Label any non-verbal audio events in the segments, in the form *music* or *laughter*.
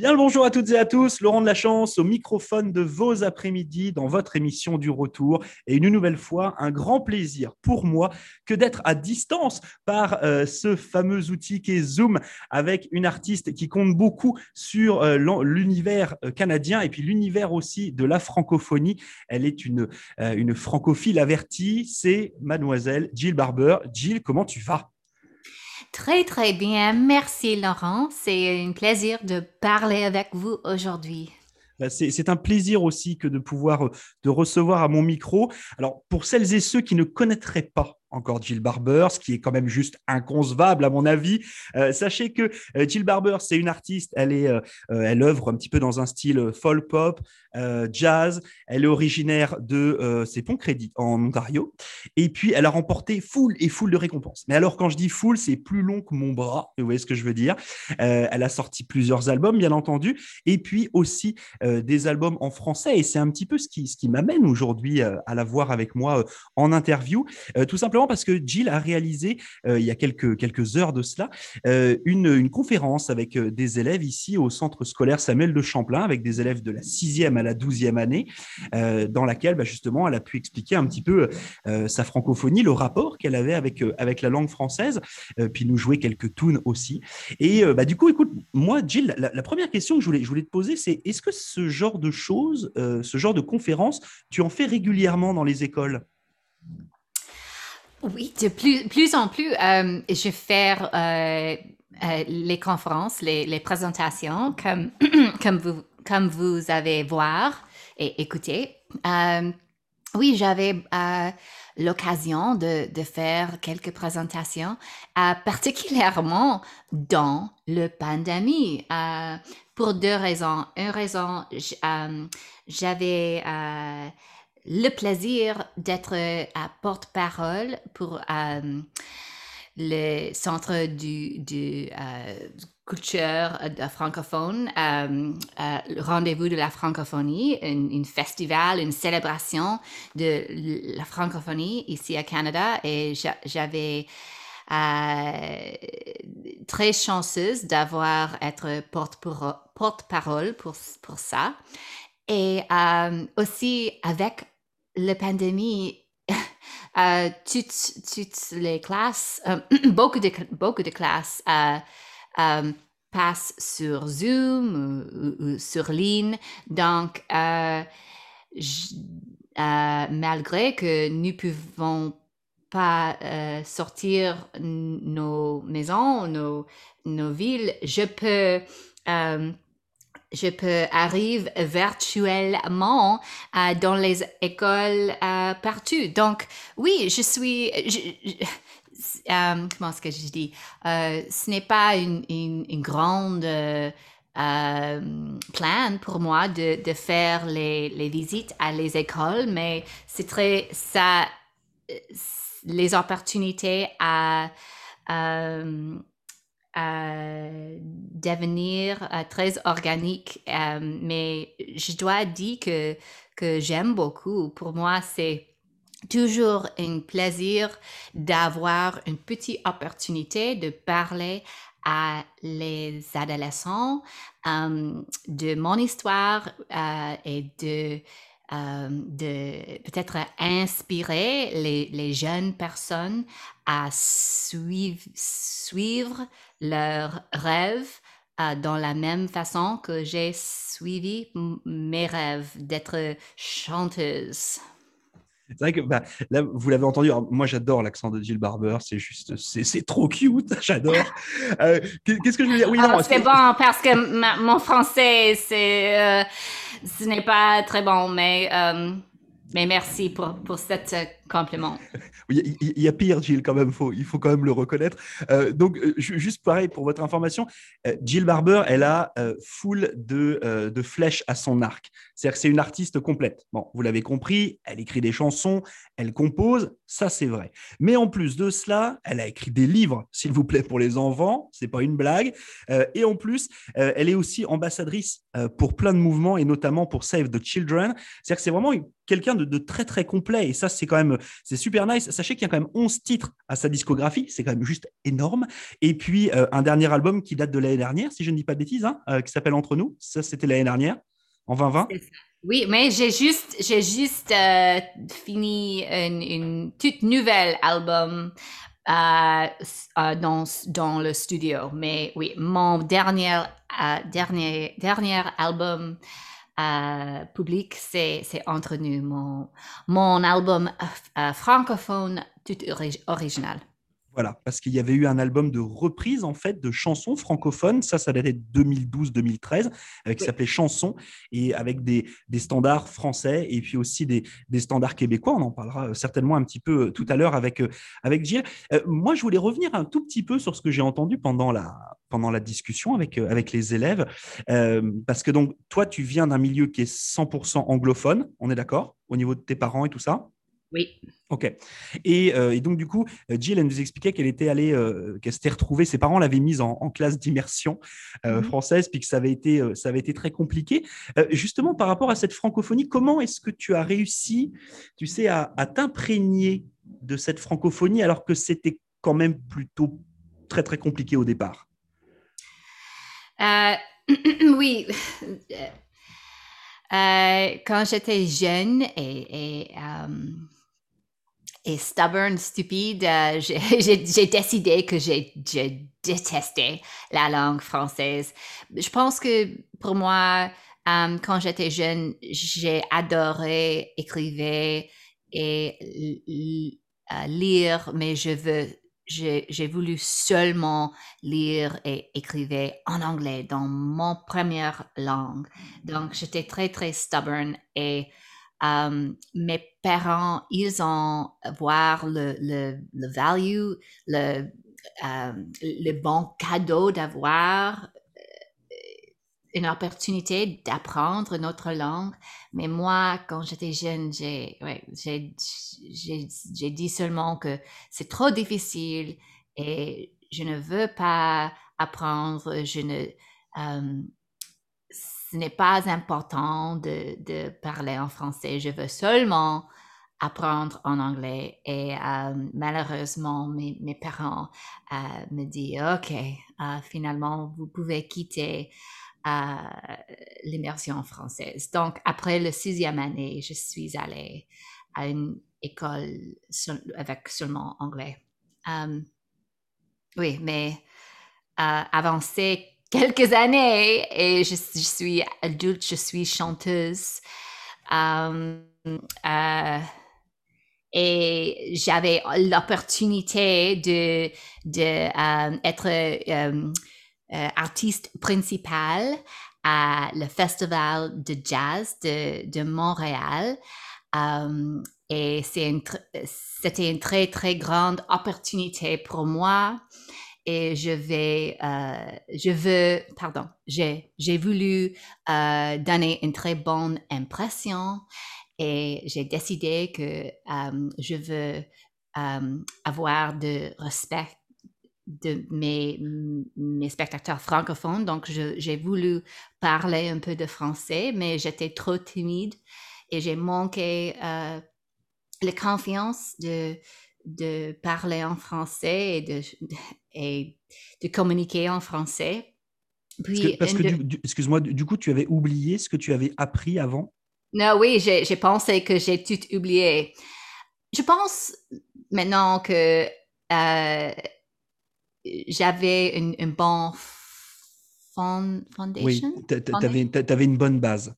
Bien le bonjour à toutes et à tous, Laurent de la Chance au microphone de vos après-midi dans votre émission du retour. Et une nouvelle fois, un grand plaisir pour moi que d'être à distance par euh, ce fameux outil qui est Zoom avec une artiste qui compte beaucoup sur euh, l'univers euh, canadien et puis l'univers aussi de la francophonie. Elle est une, une francophile avertie, c'est mademoiselle Jill Barber. Jill, comment tu vas? Très, très bien. Merci, Laurent. C'est un plaisir de parler avec vous aujourd'hui. Bah, c'est un plaisir aussi que de pouvoir euh, de recevoir à mon micro. Alors, pour celles et ceux qui ne connaîtraient pas encore Jill Barber, ce qui est quand même juste inconcevable à mon avis. Euh, sachez que euh, Jill Barber, c'est une artiste, elle, est, euh, elle œuvre un petit peu dans un style folk pop, jazz, elle est originaire de c'est Crédit en Ontario, et puis elle a remporté full et full de récompenses. Mais alors quand je dis full, c'est plus long que mon bras, vous voyez ce que je veux dire. elle a sorti plusieurs albums, bien entendu, et puis aussi des albums en français, et c'est un petit peu ce qui, ce qui m'amène aujourd'hui à la voir avec moi en interview, tout simplement parce que Jill a réalisé, euh, il y a quelques, quelques heures de cela, euh, une, une, conférence avec euh, des élèves ici au centre scolaire Samuel de Champlain, avec des élèves de la sixième à la douzième année, dans laquelle bah, justement elle a pu expliquer un petit peu sa francophonie, le rapport qu'elle avait avec, avec la langue française, puis nous jouer quelques tunes aussi. Et bah, du coup, écoute, moi, Jill, la, la, première question que je voulais, je voulais te poser, c'est est-ce que ce genre de choses, ce genre de conférences, tu en fais régulièrement dans les écoles? Oui, de plus, en plus, euh, je fais euh, euh, les conférences, les, présentations, *clears throat* comme, vous, comme avez voir et écouter. oui, j'avais l'occasion de, faire quelques présentations, particulièrement dans le pandémie, pour deux raisons. Une raison, j'avais le plaisir d'être à porte-parole pour euh, le centre du, euh, culture francophone, euh, le rendez-vous de la francophonie, un festival, une célébration de la francophonie ici à Canada et j'avais très chanceuse d'avoir être porte-parole pour, pour ça. Et aussi avec la pandémie, *laughs* euh, toutes, toutes, les classes, euh, *clears throat* beaucoup, de, beaucoup de classes euh, passent sur Zoom ou, sur ligne. Donc, malgré que nous ne pouvons pas sortir nos maisons, nos, nos villes, je peux je peux arriver virtuellement euh, dans les écoles euh, partout. Donc, oui, je suis... Euh, comment est-ce que je dis? ce n'est pas une, une, grande plan pour moi de, de faire les, les, visites à les écoles, mais c'est très... ça les opportunités à devenir euh, très organique. Euh, mais je dois dire que, que j'aime beaucoup. Pour moi, c'est toujours un plaisir d'avoir une petite opportunité de parler à les adolescents euh, de mon histoire et de de peut-être inspirer les, jeunes personnes à suivre, suivre leurs rêves euh, dans la même façon que j'ai suivi mes rêves d'être chanteuse. C'est vrai que bah, là, vous l'avez entendu. moi, j'adore l'accent de Jill Barber. C'est juste, c'est trop cute. *laughs* J'adore. Euh, qu'est-ce que je veux dire? Oui, ah, c'est bon parce que mon français, c'est, euh, ce n'est pas très bon, mais mais merci pour, pour cet euh, *laughs* il, y a pire, Jill, quand même, faut, il faut quand même le reconnaître. Euh, donc, euh, juste pareil, pour votre information, Jill Barber, elle a full de, de flèches à son arc. C'est-à-dire que c'est une artiste complète. Bon, vous l'avez compris, elle écrit des chansons, elle compose, ça c'est vrai. Mais en plus de cela, elle a écrit des livres, s'il vous plaît, pour les enfants, c'est pas une blague. et en plus, elle est aussi ambassadrice pour plein de mouvements et notamment pour Save the Children. C'est-à-dire que c'est vraiment quelqu'un de, très très complet et ça c'est quand même c'est super nice. Sachez qu'il y a quand même 11 titres à sa discographie, c'est quand même juste énorme. Et puis un dernier album qui date de l'année dernière, si je ne dis pas de bêtises, hein, qui s'appelle Entre nous. Ça, c'était l'année dernière, en 2020. Oui, mais j'ai juste, j'ai juste euh, fini une, toute nouvelle album euh, euh, dans, dans le studio. Mais oui, mon dernier, dernier, dernier album public, c'est, Entre nous, mon, mon album francophone tout original. Voilà, parce qu'il y avait eu un album de reprise en fait de chansons francophones. Ça, ça datait de 2012-2013, avec qui s'appelait Chansons et avec des, standards français et puis aussi des, standards québécois. On en parlera euh, certainement un petit peu euh, tout à l'heure avec euh, avec Gilles. moi, je voulais revenir un tout petit peu sur ce que j'ai entendu pendant la pendant la discussion avec avec les élèves, parce que donc toi, tu viens d'un milieu qui est 100% anglophone. On est d'accord au niveau de tes parents et tout ça? Oui. Ok. Euh, et, donc, du coup, Jill, elle nous expliquait qu'elle était allée, euh, qu'elle s'était retrouvée, ses parents l'avaient mise en, classe d'immersion euh, mhm. française, puis que ça avait été, ça avait été très compliqué. justement, par rapport à cette francophonie, comment est-ce que tu as réussi, tu sais, à, t'imprégner de cette francophonie alors que c'était quand même plutôt très, très compliqué au départ? *clears throat* Oui. quand j'étais jeune et, et et stubborn, stupide, euh, *laughs* j'ai décidé que j'ai détesté la langue française. Je pense que pour moi, euh, quand j'étais jeune, j'ai adoré écrire et euh, lire, mais je veux, j'ai voulu seulement lire et écrire en anglais dans mon première langue. Donc, j'étais très, très stubborn et mes parents, ils ont voir le, le, value, le, le bon cadeau d'avoir euh, une opportunité d'apprendre notre langue. Mais moi, quand j'étais jeune, j'ai ouais, dit seulement que c'est trop difficile et je ne veux pas apprendre. Ce n'est pas important de, parler en français. Je veux seulement apprendre en anglais. Et euh, malheureusement, mes, parents euh, me disent, OK, euh, finalement, vous pouvez quitter l'immersion française. Donc, après le sixième année, je suis allée à une école avec seulement anglais. oui, mais avancer quelques années et je, suis adulte, je suis chanteuse. Euh, euh, et j'avais l'opportunité de, euh, être artiste principal à le festival de jazz de, de Montréal. et c'était une très, très grande opportunité pour moi et je vais, euh, je veux, pardon, j'ai, j'ai voulu euh, donner une très bonne impression et j'ai décidé que euh, je veux avoir de respect de mes, mes spectateurs francophones. Donc, j'ai voulu parler un peu de français, mais j'étais trop timide et j'ai manqué la confiance de, de parler en français et de, et de communiquer en français. Puis, parce que, excuse-moi, du coup, tu avais oublié ce que tu avais appris avant? Non, oui, j'ai pensé que j'ai tout oublié. Je pense maintenant que euh, j'avais une, une bonne foundation? Oui, tu avais, une bonne base.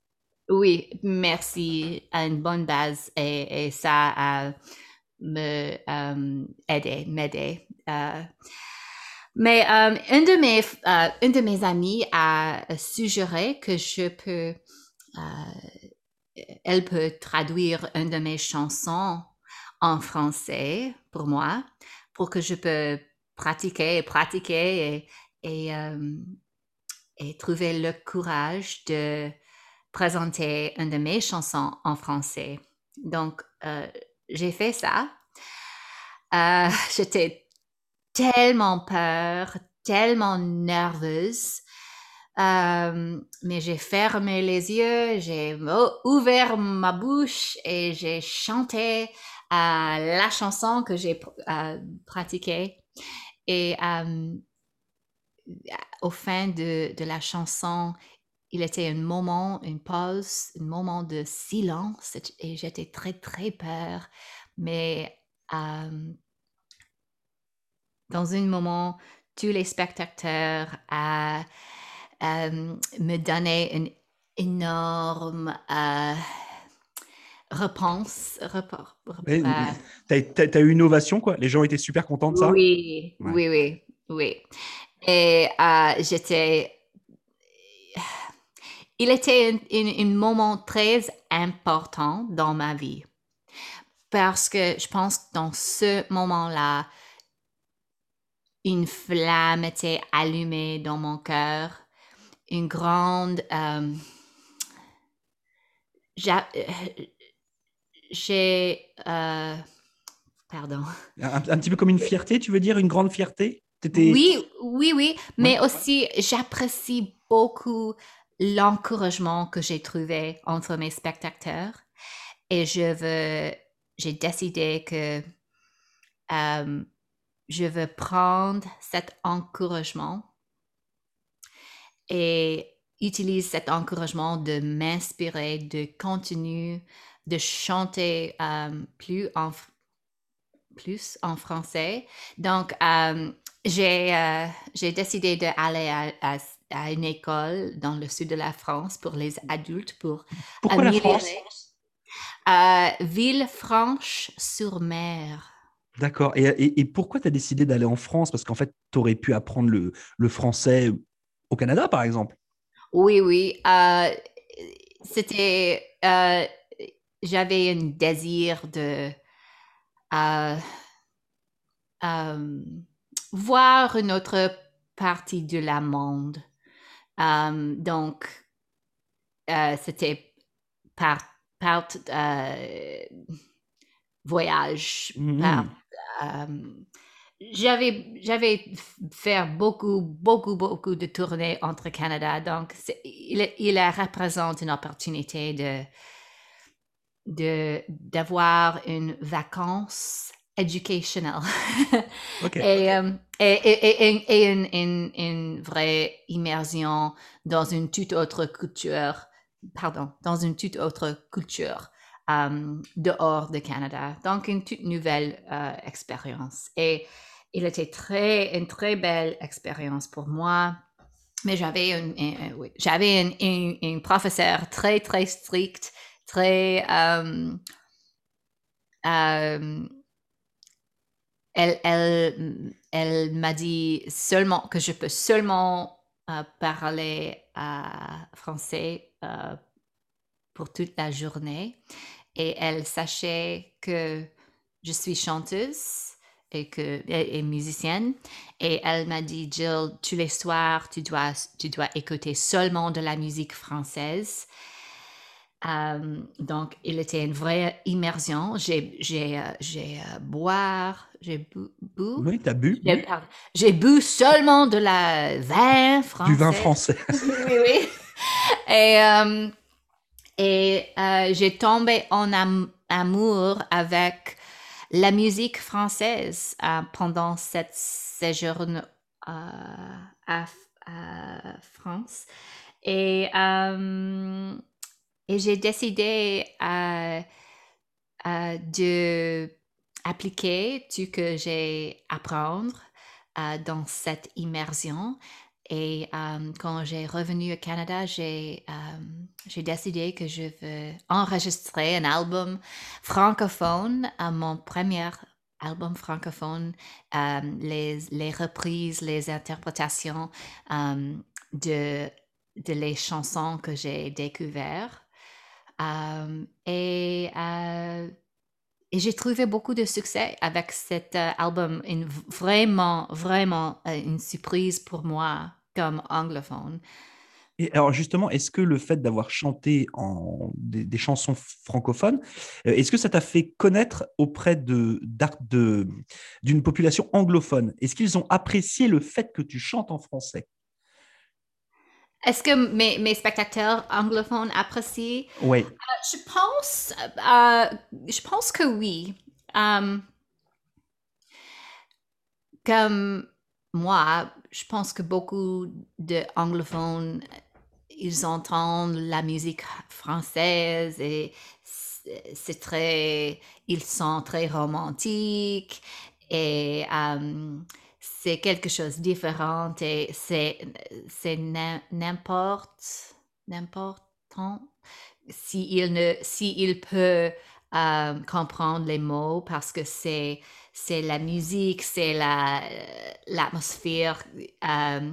Oui, merci. Une bonne base et, et ça a me euh, aidé, m'aider. Euh, mais euh, une, de mes, euh, une de mes amies a suggéré que je peux, euh, elle peut traduire une de mes chansons en français pour moi, pour que je peux pratiquer et pratiquer et, et, et trouver le courage de présenter une de mes chansons en français. Donc, j'ai fait ça. *laughs* J'étais tellement peur, tellement nerveuse. Euh, mais j'ai fermé les yeux, j'ai ouvert ma bouche et j'ai chanté la chanson que j'ai pratiquée. Et au fin de, la chanson, il était un moment, une pause, un moment de silence et j'étais très, très peur. Mais dans un moment, tous les spectateurs me donnaient une énorme euh, réponse. tu as, eu une ovation, quoi? Les gens étaient super contents de ça? Oui, oui, oui, oui. Et euh, j'étais. Il était un, moment très important dans ma vie. Parce que je pense que dans ce moment-là, une flamme était allumée dans mon cœur, une grande... Euh, j'ai... Euh, pardon. Un, petit peu comme une fierté, tu veux dire, une grande fierté? Oui, oui, oui, mais aussi j'apprécie beaucoup l'encouragement que j'ai trouvé entre mes spectateurs et je veux, j'ai décidé que euh, je veux prendre cet encouragement et utiliser cet encouragement de m'inspirer, de continuer de chanter euh, plus, en, plus en français. Donc, j'ai, euh, j'ai décidé d'aller à, à, une école dans le sud de la France pour les adultes pour Pourquoi la France? Villefranche-sur-Mer. D'accord. Et, pourquoi tu as décidé d'aller en France? Parce qu'en fait, tu aurais pu apprendre le, français au Canada, par exemple. Oui, oui. Euh, c'était. Euh, j'avais un désir de euh, voir une autre partie de la monde. Donc, c'était par, par voyage, par mmh j'avais, j'avais fait beaucoup, beaucoup, beaucoup de tournées entre Canada. Donc, il, il représente une opportunité de, de, d'avoir une vacance educational. *laughs* Et, et, une, une, une, vraie immersion dans une toute autre culture, pardon, dans une toute autre culture. Euh, dehors de Canada. Donc, une toute nouvelle euh, expérience. Et il était très, une très belle expérience pour moi. Mais j'avais un, j'avais une, une, professeure très, très stricte, très... Euh, elle, m'a dit seulement que je peux seulement parler français pour toute la journée. Et elle sachait que je suis chanteuse et, que, et, musicienne. Et elle m'a dit, Jill, tous les soirs, tu dois, tu dois écouter seulement de la musique française. Euh, donc, il était une vraie immersion. J'ai, j'ai, euh, euh, boire, j'ai bu, Oui, tu as bu. J'ai, bu seulement de la vin français. Du vin français. *laughs* oui, oui. Et et euh, j'ai tombé en amour avec la musique française euh, pendant cette séjour euh, à, France. Et, et j'ai décidé de appliquer tout ce que j'ai apprendre dans cette immersion et quand j'ai revenu au Canada, j'ai décidé que je veux enregistrer un album francophone, mon premier album francophone, les, les, reprises, les interprétations de, de les chansons que j'ai découvertes. et et j'ai trouvé beaucoup de succès avec cet euh, album, vraiment, vraiment euh, une surprise pour moi comme anglophone. Et alors justement, est-ce que le fait d'avoir chanté en des, chansons francophones, euh, est-ce que ça t'a fait connaître auprès de, d'une population anglophone? Est-ce qu'ils ont apprécié le fait que tu chantes en français? Est-ce que mes, mes, spectateurs anglophones apprécient? Oui. Euh, je pense, euh, je pense que oui. Um, comme moi, je pense que beaucoup d'anglophones, ils entendent la musique française et c'est très, ils sont très romantiques et um, c'est quelque chose de différent et c'est, c'est n'importe, n'important s'il ne, s'il peut euh, comprendre les mots parce que c'est, c'est la musique, c'est la, l'atmosphère euh,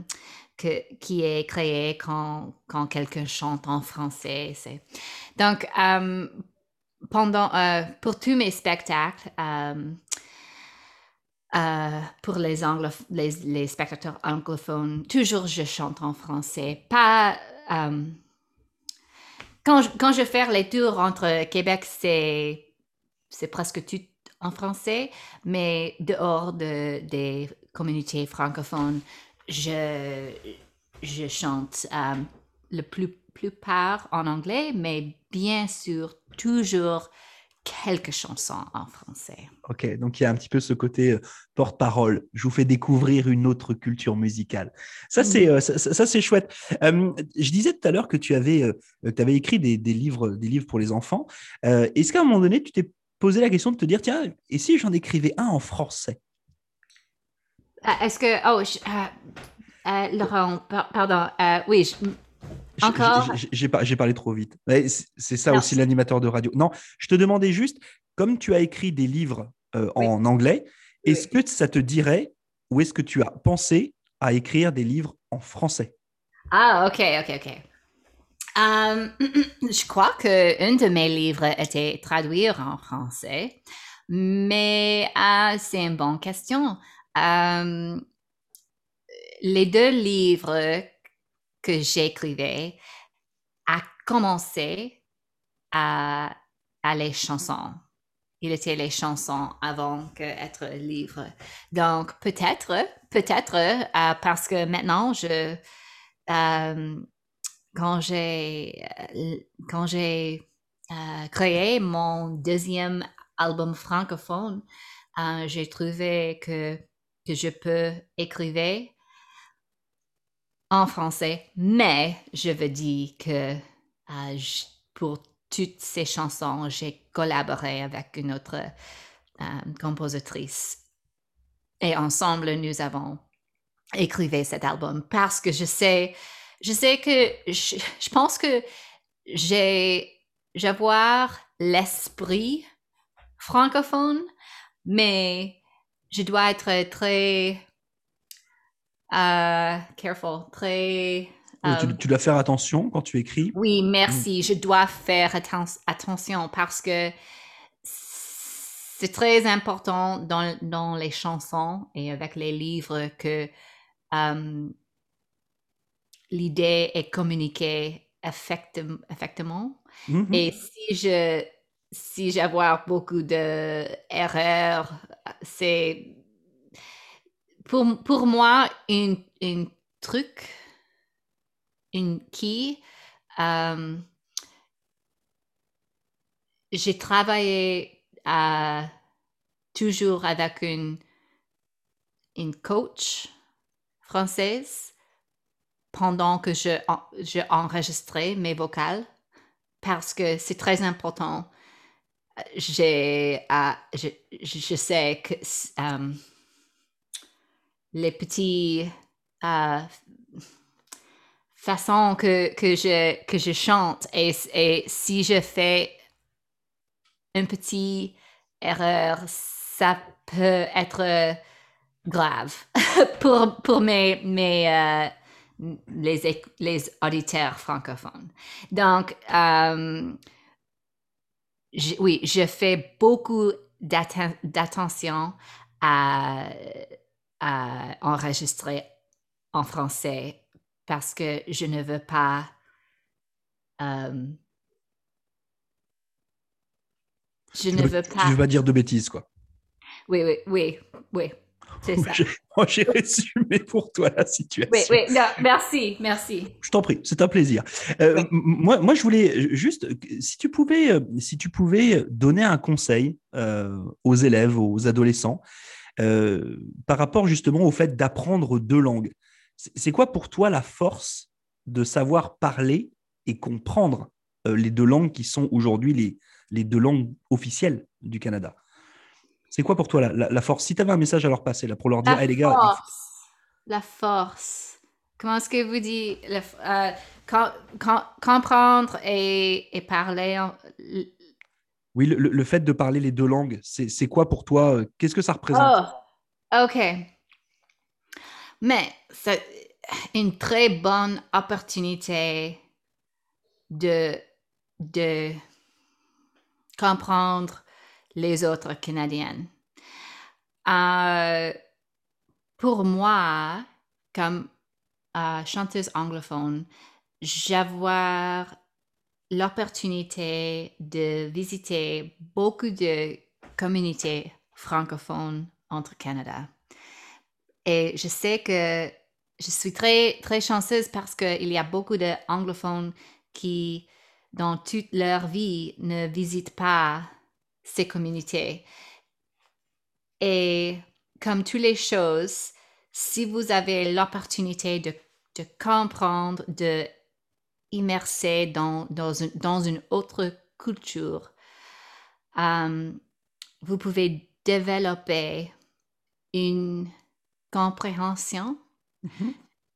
que, qui est créée quand, quand quelqu'un chante en français. C'est... Donc, euh, pendant, pour tous mes spectacles, euh, pour les, spectateurs anglophones, toujours je chante en français. Pas. Euh, quand, je, fais les tours entre Québec, c'est, c'est presque tout en français, mais dehors de, des communautés francophones, je, je chante euh, le plus, plupart en anglais, mais bien sûr, toujours quelques chansons en français. Ok, donc il y a un petit peu ce côté euh, porte-parole. Je vous fais découvrir une autre culture musicale. Ça, c'est euh, ça, c'est chouette. Euh, je disais tout à l'heure que tu avais, tu avais écrit des, des, livres, des livres pour les enfants. Est-ce qu'à un moment donné, tu t'es posé la question de te dire, tiens, et si j'en écrivais un en français? Est-ce que, oh, Laurent, pardon, oui, je, encore? J'ai parlé trop vite. C'est ça aussi l'animateur de radio. Non, je te demandais juste, comme tu as écrit des livres euh, en anglais, est-ce que ça te dirait ou est-ce que tu as pensé à écrire des livres en français? Ah, ok, ok, ok. Um, *clears throat* je crois qu'un de mes livres était traduit en français, mais uh, c'est une bonne question. Um, les deux livres que j'écrivais a commencé à, les chansons. Il était les chansons avant qu'être livre. Donc, peut-être, peut-être, euh, parce que maintenant, je, euh, quand j'ai, euh, quand j'ai créé mon deuxième album francophone, j'ai trouvé que, que je peux écrire en français, mais je veux dire que euh, pour toutes ces chansons, j'ai collaboré avec une autre euh, compositrice. Et ensemble, nous avons écrit cet album parce que je sais, je sais que je, je pense que j'ai, j'avoir l'esprit francophone, mais je dois être très euh, careful, très. tu, tu, dois faire attention quand tu écris. Oui, merci. Je dois faire attention parce que c'est très important dans, dans, les chansons et avec les livres que um, l'idée est communiquée effectivement. Mm-hmm. Et si je si j'avoir beaucoup de erreurs, c'est pour, pour moi, un, truc, une qui, euh, j'ai travaillé toujours avec une, une coach française pendant que je, je mes vocales parce que c'est très important. J'ai, euh, je, je, sais que euh, les petits euh, façons que, que, je, que je chante. Et, et si je fais une petite erreur, ça peut être grave *laughs* pour, pour mes, mes euh, les, les auditeurs francophones. Donc, euh, oui, je fais beaucoup d'attention à à enregistrer en français parce que je ne veux pas euh, je ne veux, pas. Tu veux pas dire de bêtises, quoi. Oui, oui, oui, oui. C'est ça. J'ai résumé pour toi la situation. Oui, oui, merci, merci. Je t'en prie, c'est un plaisir. Euh, moi, moi, je voulais juste, si tu pouvais, euh, si tu pouvais donner un conseil euh, aux élèves, aux adolescents, par rapport justement au fait d'apprendre deux langues. C'est quoi pour toi la force de savoir parler et comprendre les deux langues qui sont aujourd'hui les, les deux langues officielles du Canada? C'est quoi pour toi la, force? Si tu avais un message à leur passer là, pour leur dire, la les gars. Force. La force. Comment est-ce que vous dites euh, comprendre et, parler Oui, le, fait de parler les deux langues, c'est quoi pour toi euh, Qu'est-ce que ça représente? Oh, Ok. Mais c'est une très bonne opportunité de, de comprendre les autres Canadiennes. Euh, pour moi, comme euh, chanteuse anglophone, j'avoir l'opportunité de visiter beaucoup de communautés francophones entre Canada. Et je sais que je suis très, très chanceuse parce qu'il y a beaucoup d'anglophones qui, dans toute leur vie, ne visitent pas ces communautés. Et comme toutes les choses, si vous avez l'opportunité de, comprendre, de immerser dans, dans, une, autre culture, euh, vous pouvez développer une compréhension mm-hmm.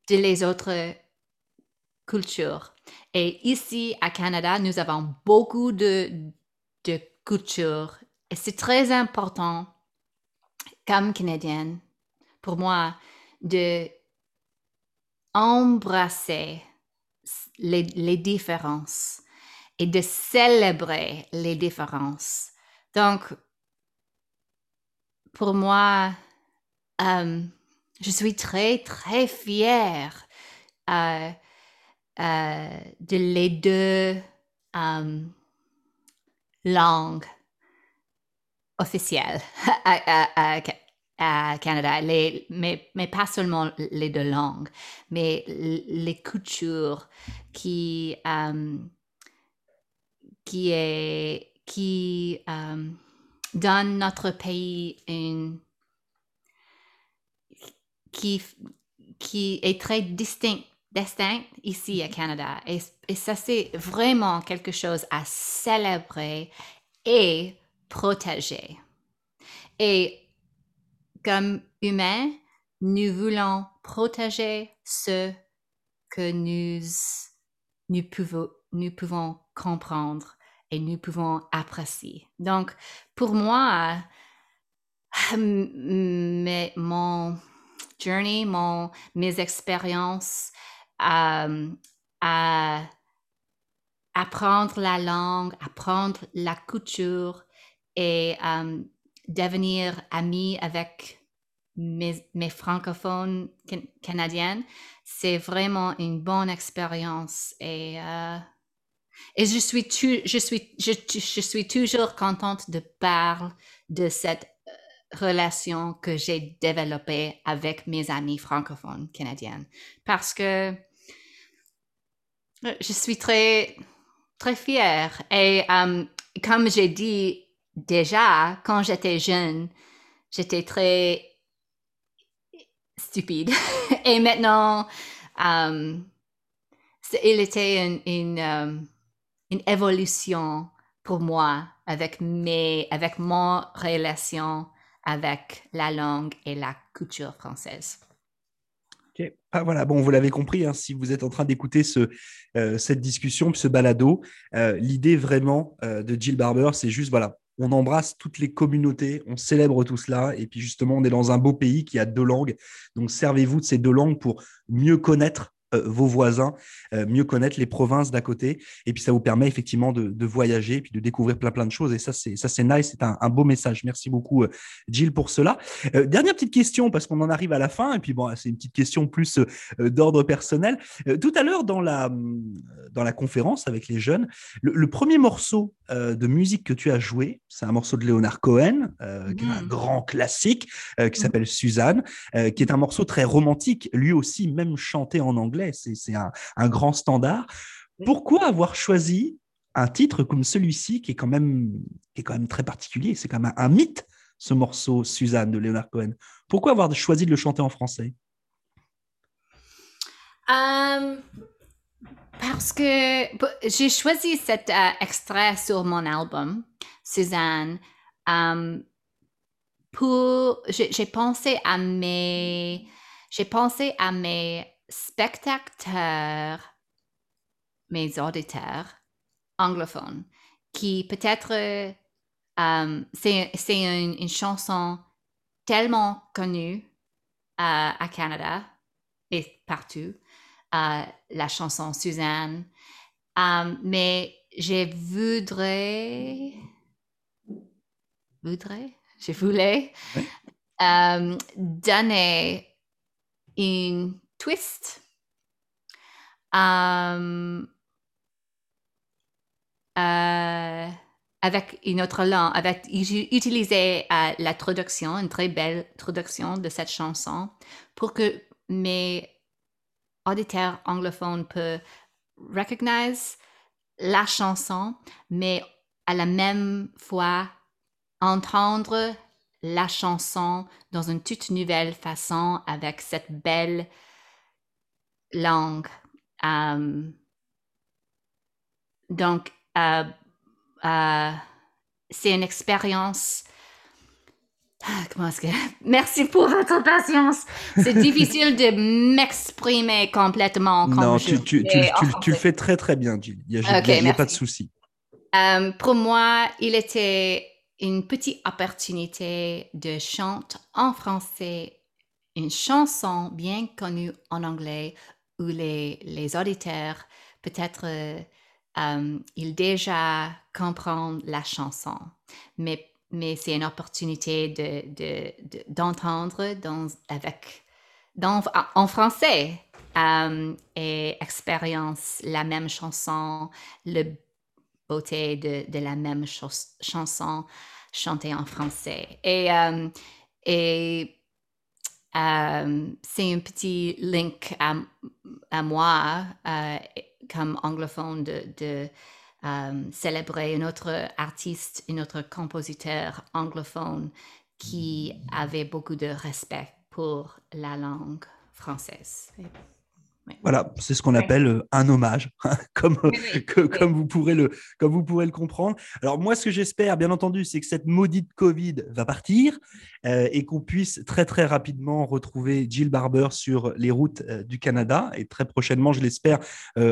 de les autres cultures. Et ici, à Canada, nous avons beaucoup de, de culture. Et c'est très important, comme Canadienne, pour moi, de embrasser les, différences et de célébrer les différences. Donc, pour moi, euh, je suis très, très fière euh, euh, de les deux langue officielle à, *laughs* Canada, mais, mais, pas seulement les deux langues, mais les cultures qui, euh, qui, est, qui euh, donnent notre pays une qui, qui est très distinct destin ici à Canada. Et, ça, c'est vraiment quelque chose à célébrer et protéger. Et comme humains, nous voulons protéger ce que nous, nous, pouvons, nous pouvons comprendre et nous pouvons apprécier. Donc, pour moi, mais mon journey, mon, mes expériences à apprendre la langue, apprendre la culture et devenir ami avec mes, francophones canadiennes, c'est vraiment une bonne expérience et, euh, et je, suis je, suis, je, suis toujours contente de parler de cette relation que j'ai développée avec mes amis francophones canadiennes. Parce que je suis très, très fière. Et comme j'ai dit déjà, quand j'étais jeune, j'étais très stupide. *laughs* Et maintenant, um, il était um, une, évolution pour moi avec, mes, avec mon relation avec la langue et la culture française. Ah, voilà, bon, vous l'avez compris, hein, si vous êtes en train d'écouter ce, euh, cette discussion, ce balado, euh, l'idée vraiment euh, de Jill Barber, c'est juste, voilà, on embrasse toutes les communautés, on célèbre tout cela, et puis justement, on est dans un beau pays qui a deux langues, donc servez-vous de ces deux langues pour mieux connaître vos voisins, mieux connaître les provinces d'à côté. Et puis, ça vous permet effectivement de, voyager et puis de découvrir plein, plein de choses. Et ça, c'est, ça, c'est nice. C'est un, beau message. Merci beaucoup, Jill, pour cela. dernière petite question, parce qu'on en arrive à la fin. Et puis, bon, c'est une petite question plus d'ordre personnel. tout à l'heure, dans la, dans la conférence avec les jeunes, le, premier morceau de musique que tu as joué, c'est un morceau de Leonard Cohen, qui est un mmh. grand classique, qui mmh. s'appelle Suzanne, qui est un morceau très romantique, lui aussi, même chanté en anglais, c'est un, grand standard. Pourquoi avoir choisi un titre comme celui-ci qui est quand même qui est quand même très particulier C'est quand même un, mythe ce morceau Suzanne de Leonard Cohen. Pourquoi avoir choisi de le chanter en français? Euh, Parce que j'ai choisi cet euh, extrait sur mon album Suzanne. Euh, pour j'ai pensé à mes j'ai pensé à mes spectateurs, mes auditeurs anglophones, qui peut-être euh, c'est une, chanson tellement connue euh, à Canada et partout, euh, la chanson Suzanne, mais je voudrais, voudrais, je voulais donner une twist. Um, euh, avec une autre langue, avec utiliser euh, la traduction, une très belle traduction de cette chanson pour que mes auditeurs anglophones peuvent recognize la chanson, mais à la même fois entendre la chanson dans une toute nouvelle façon avec cette belle langue. Euh, donc, euh, euh, c'est une expérience. Ah, comment est-ce que. *laughs* Merci pour votre patience. C'est *laughs* difficile de m'exprimer complètement. Comme non, tu, tu, tu, le fais très très bien, Jill. Il n'y a, pas de souci. pour moi, il était une petite opportunité de chanter en français une chanson bien connue en anglais les, auditeurs, peut-être, euh, euh, ils déjà comprennent la chanson. Mais, mais c'est une opportunité de, d'entendre dans, avec, dans, en français euh, et expérience la même chanson, le beauté de, de la même chanson chantée en français. Et, et euh, c'est un petit link à, moi, euh, comme anglophone, de, de euh, célébrer un autre artiste, un autre compositeur anglophone qui avait beaucoup de respect pour la langue française. Voilà, c'est ce qu'on appelle euh, un hommage, hein, *laughs* comme, comme, vous pourrez le, comme vous pourrez le comprendre. Alors moi, ce que j'espère, bien entendu, c'est que cette maudite Covid va partir euh, et qu'on puisse très très rapidement retrouver Jill Barber sur les routes euh, du Canada et très prochainement, je l'espère,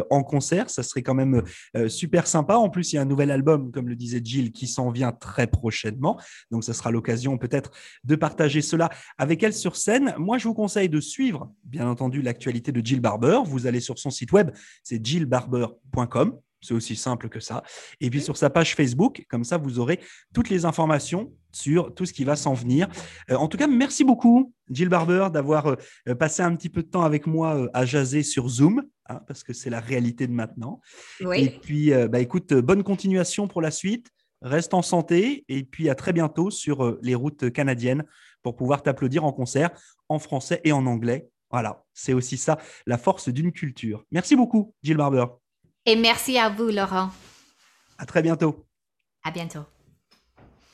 en concert. Ça serait quand même super sympa. En plus, il y a un nouvel album, comme le disait Jill, qui s'en vient très prochainement. Donc, ça sera l'occasion peut-être de partager cela avec elle sur scène. Moi, je vous conseille de suivre, bien entendu, l'actualité de Jill Barber vous allez sur son site web, c'est jillbarber.com. C'est aussi simple que ça. Et puis sur sa page Facebook, comme ça, vous aurez toutes les informations sur tout ce qui va s'en venir. Euh, en tout cas, merci beaucoup, Jill Barber, d'avoir euh, passé un petit peu de temps avec moi euh, à jaser sur Zoom, hein, parce que c'est la réalité de maintenant. Et puis, bah, écoute, bonne continuation pour la suite. Reste en santé et puis à très bientôt sur les routes canadiennes pour pouvoir t'applaudir en concert en français et en anglais voilà, c'est aussi ça, la force d'une culture. Merci beaucoup, Jill Barber. Et merci à vous, Laurent. À très bientôt. À bientôt.